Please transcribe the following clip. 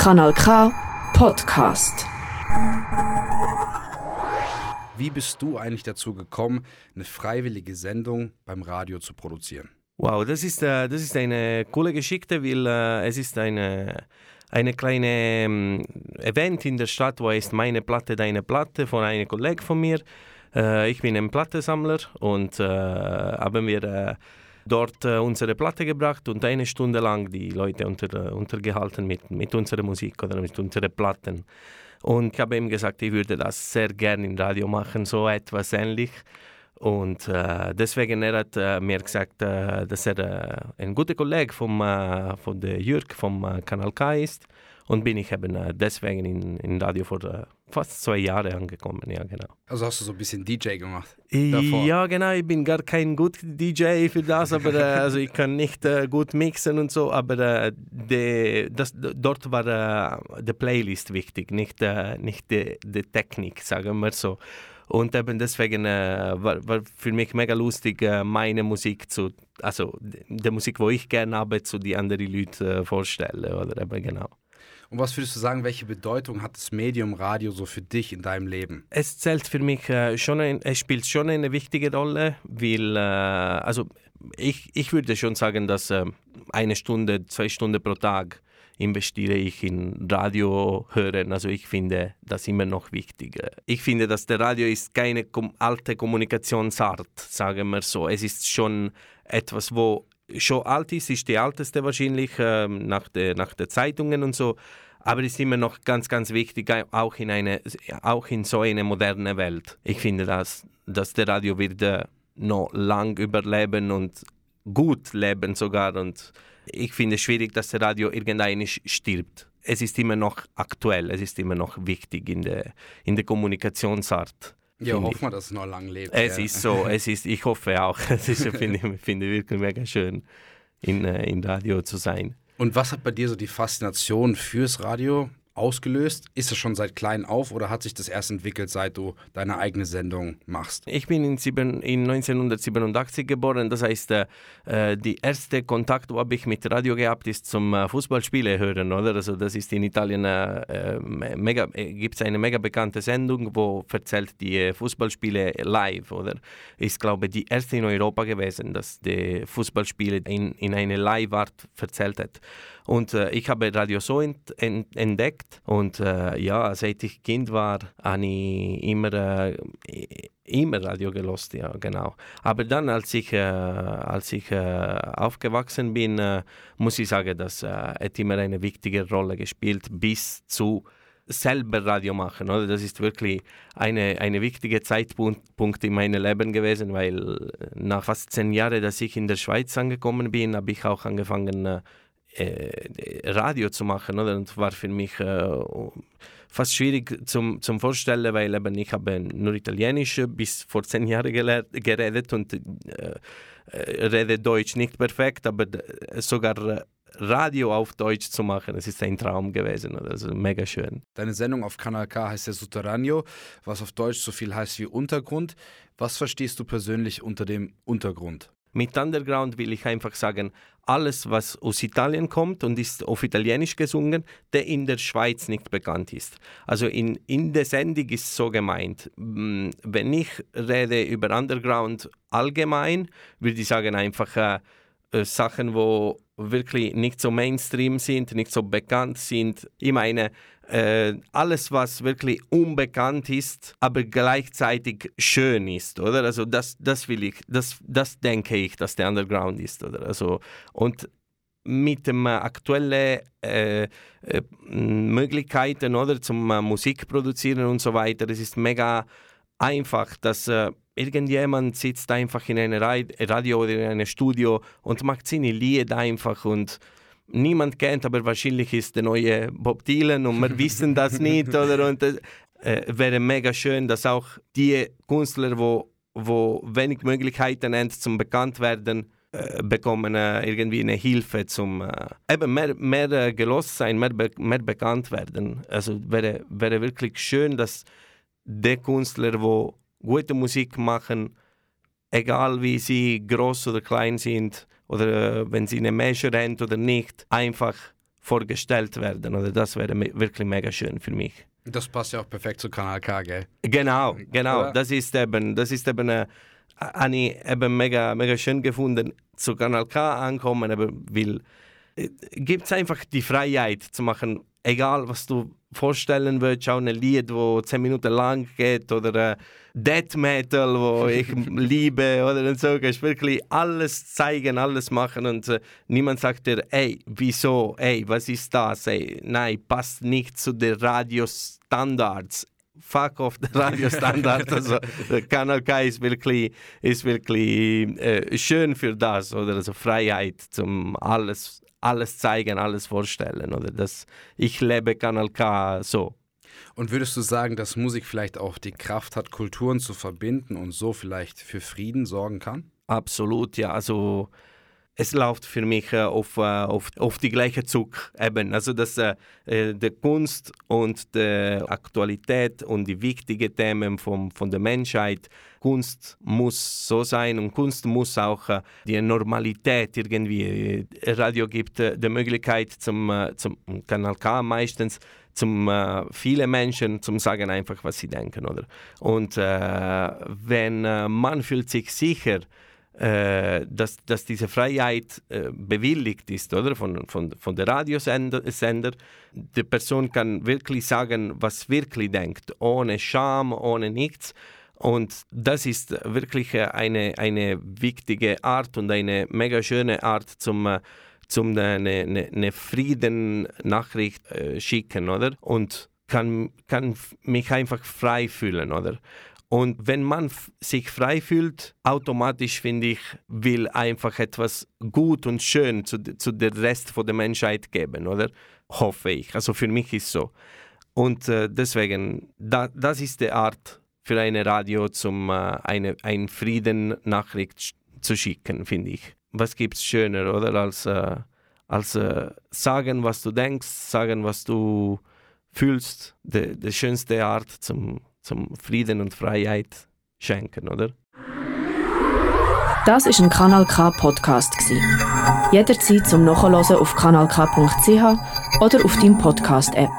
Kanal K Podcast. Wie bist du eigentlich dazu gekommen, eine freiwillige Sendung beim Radio zu produzieren? Wow, das ist, äh, das ist eine coole Geschichte, weil äh, es ist eine, eine kleine ähm, Event in der Stadt, wo ist meine Platte, deine Platte von einem Kollegen von mir. Äh, ich bin ein Plattensammler und haben wir dort äh, unsere Platte gebracht und eine Stunde lang die Leute unter, untergehalten mit, mit unserer Musik oder mit unseren Platten. Und ich habe ihm gesagt, ich würde das sehr gerne im Radio machen, so etwas ähnlich. Und äh, deswegen er hat er mir gesagt, äh, dass er äh, ein guter Kollege vom, äh, von der Jürg vom äh, Kanal K ist. Und bin ich eben äh, deswegen in, in Radio vor fast zwei Jahren angekommen, ja genau. Also hast du so ein bisschen DJ gemacht? Davor. Ja genau, ich bin gar kein guter DJ für das, aber also ich kann nicht gut mixen und so, aber de, das, dort war die Playlist wichtig, nicht, nicht die, die Technik, sagen wir so. Und eben deswegen äh, war, war für mich mega lustig, äh, meine Musik zu, also die Musik, wo ich gerne habe, zu die anderen Leute äh, vorstellen. Oder eben genau. Und was würdest du sagen, welche Bedeutung hat das Medium Radio so für dich in deinem Leben? Es zählt für mich äh, schon, ein, es spielt schon eine wichtige Rolle, weil, äh, also ich, ich würde schon sagen, dass äh, eine Stunde, zwei Stunden pro Tag investiere ich in Radio hören. Also ich finde das immer noch wichtig. Ich finde, dass der Radio ist keine alte Kommunikationsart, sagen wir so. Es ist schon etwas, wo schon alt ist, ist die älteste wahrscheinlich äh, nach den nach der Zeitungen und so. Aber es ist immer noch ganz, ganz wichtig, auch in, eine, auch in so eine moderne Welt. Ich finde, dass, dass der Radio wird äh, noch lang überleben und gut leben sogar. Und ich finde es schwierig, dass der Radio irgendein stirbt. Es ist immer noch aktuell, es ist immer noch wichtig in der, in der Kommunikationsart. Ja, hoffen wir, dass es noch lange lebt. Es ja. ist so, es ist, ich hoffe auch. Es ist, finde ich finde wirklich mega schön, in, äh, in Radio zu sein. Und was hat bei dir so die Faszination fürs Radio ausgelöst? Ist es schon seit klein auf oder hat sich das erst entwickelt, seit du deine eigene Sendung machst? Ich bin in, sieben, in 1987 geboren, das heißt, äh, äh die erste Kontakt, wo ich mit Radio gehabt ist zum äh, Fußballspiele hören, oder? Also das ist in Italien äh, äh mega, äh, gibt es eine mega bekannte Sendung, wo erzählt die Fußballspiele live, oder? Ist glaube die erste in Europa gewesen, dass die Fußballspiele in, in eine Live-Art erzählt hat. Und ich habe Radio so ent, entdeckt und äh, ja, seit ich Kind war, habe ich immer, äh, immer Radio gelost, ja, genau. Aber dann, als ich, äh, als ich äh, aufgewachsen bin, äh, muss ich sagen, das hat immer eine wichtige Rolle gespielt, bis zu selber Radio machen. Oder? Das ist wirklich eine, eine wichtige Zeitpunkt in meinem Leben gewesen, weil nach fast zehn Jahren, dass ich in der Schweiz angekommen bin, habe ich auch angefangen, äh, Radio zu machen. Oder? Und war für mich äh, fast schwierig zum, zum Vorstellen, weil eben ich habe nur Italienisch bis vor zehn Jahren geredet und äh, äh, rede Deutsch nicht perfekt, aber sogar Radio auf Deutsch zu machen, das ist ein Traum gewesen. Also mega schön. Deine Sendung auf Kanal K heißt ja Sutterraneo, was auf Deutsch so viel heißt wie Untergrund. Was verstehst du persönlich unter dem Untergrund? Mit Underground will ich einfach sagen, alles, was aus Italien kommt und ist auf Italienisch gesungen, der in der Schweiz nicht bekannt ist. Also in, in der Sendung ist so gemeint, mm, wenn ich rede über Underground allgemein, würde ich sagen einfach äh, äh, Sachen, wo wirklich nicht so Mainstream sind, nicht so bekannt sind. Ich meine, äh, alles, was wirklich unbekannt ist, aber gleichzeitig schön ist, oder? Also das, das will ich, das, das denke ich, dass der Underground ist, oder? Also, und mit den aktuellen äh, äh, Möglichkeiten oder zum äh, Musik produzieren und so weiter, es ist mega einfach, dass äh, irgendjemand sitzt einfach in einem Radio oder in einem Studio und macht seine Lied einfach und niemand kennt, aber wahrscheinlich ist der neue Bob Dylan und wir wissen das nicht. Oder? Und es äh, wäre mega schön, dass auch die Künstler, wo, wo wenig Möglichkeiten haben zum bekannt werden, äh, bekommen äh, irgendwie eine Hilfe zum äh, eben mehr, mehr äh, gelost sein, mehr, be mehr bekannt werden. Also wäre, wäre wirklich schön, dass die Künstler, die gute Musik machen, egal wie sie groß oder klein sind, oder äh, wenn sie eine Major haben oder nicht, einfach vorgestellt werden. Oder das wäre wirklich mega schön für mich. Das passt ja auch perfekt zu Kanal K, gell? Genau, genau. Das ist eben, das ist eben, äh, habe ich eben mega, mega schön gefunden, zu Kanal K ankommen, eben, weil äh, gibt es einfach die Freiheit zu machen, egal was du vorstellen willst, auch ein Lied, das zehn Minuten lang geht oder äh, Death Metal, wo ich liebe oder so, kannst wirklich alles zeigen, alles machen und äh, niemand sagt dir, ey, wieso, ey, was ist das, ey, nein, passt nicht zu den Radiostandards. Fuck off der Radiostandard. also Kanal K ist wirklich, ist wirklich äh, schön für das, oder also Freiheit zum alles alles zeigen, alles vorstellen. Oder das, ich lebe Kanal K so. Und würdest du sagen, dass Musik vielleicht auch die Kraft hat, Kulturen zu verbinden und so vielleicht für Frieden sorgen kann? Absolut, ja. Also es läuft für mich äh, auf, äh, auf, auf die gleiche Zug eben. Also dass äh, äh die Kunst und die Aktualität und die wichtigen Themen vom, von der Menschheit, Kunst muss so sein und Kunst muss auch äh, die Normalität irgendwie. Radio gibt äh, die Möglichkeit zum, zum Kanal K meistens zum äh, viele Menschen zum sagen einfach was sie denken oder und wenn man fühlt sich sicher äh, dass, dass diese Freiheit äh, bewilligt ist oder von, von, von der Radiosender. Sender. Die Person kann wirklich sagen, was wirklich denkt, ohne Scham, ohne nichts. Und das ist wirklich eine, eine wichtige Art und eine mega schöne Art zum zum eine, eine, eine Friedennachricht äh, schicken, oder? Und kann, kann mich einfach frei fühlen, oder? Und wenn man sich frei fühlt, automatisch finde ich, will einfach etwas gut und schön zu, zu der Rest von der Menschheit geben, oder? Hoffe ich. Also für mich ist so. Und äh, deswegen, da, das ist die Art für eine Radio, zum äh, eine, ein Frieden-Nachricht zu schicken, finde ich. Was gibt es schöner, oder? Als, äh, als äh, sagen, was du denkst, sagen, was du fühlst. Die schönste Art zum zum Frieden und Freiheit schenken, oder? Das ist ein Kanal K Podcast Jederzeit zum Nachhören auf kanalk.ch oder auf deinem Podcast App.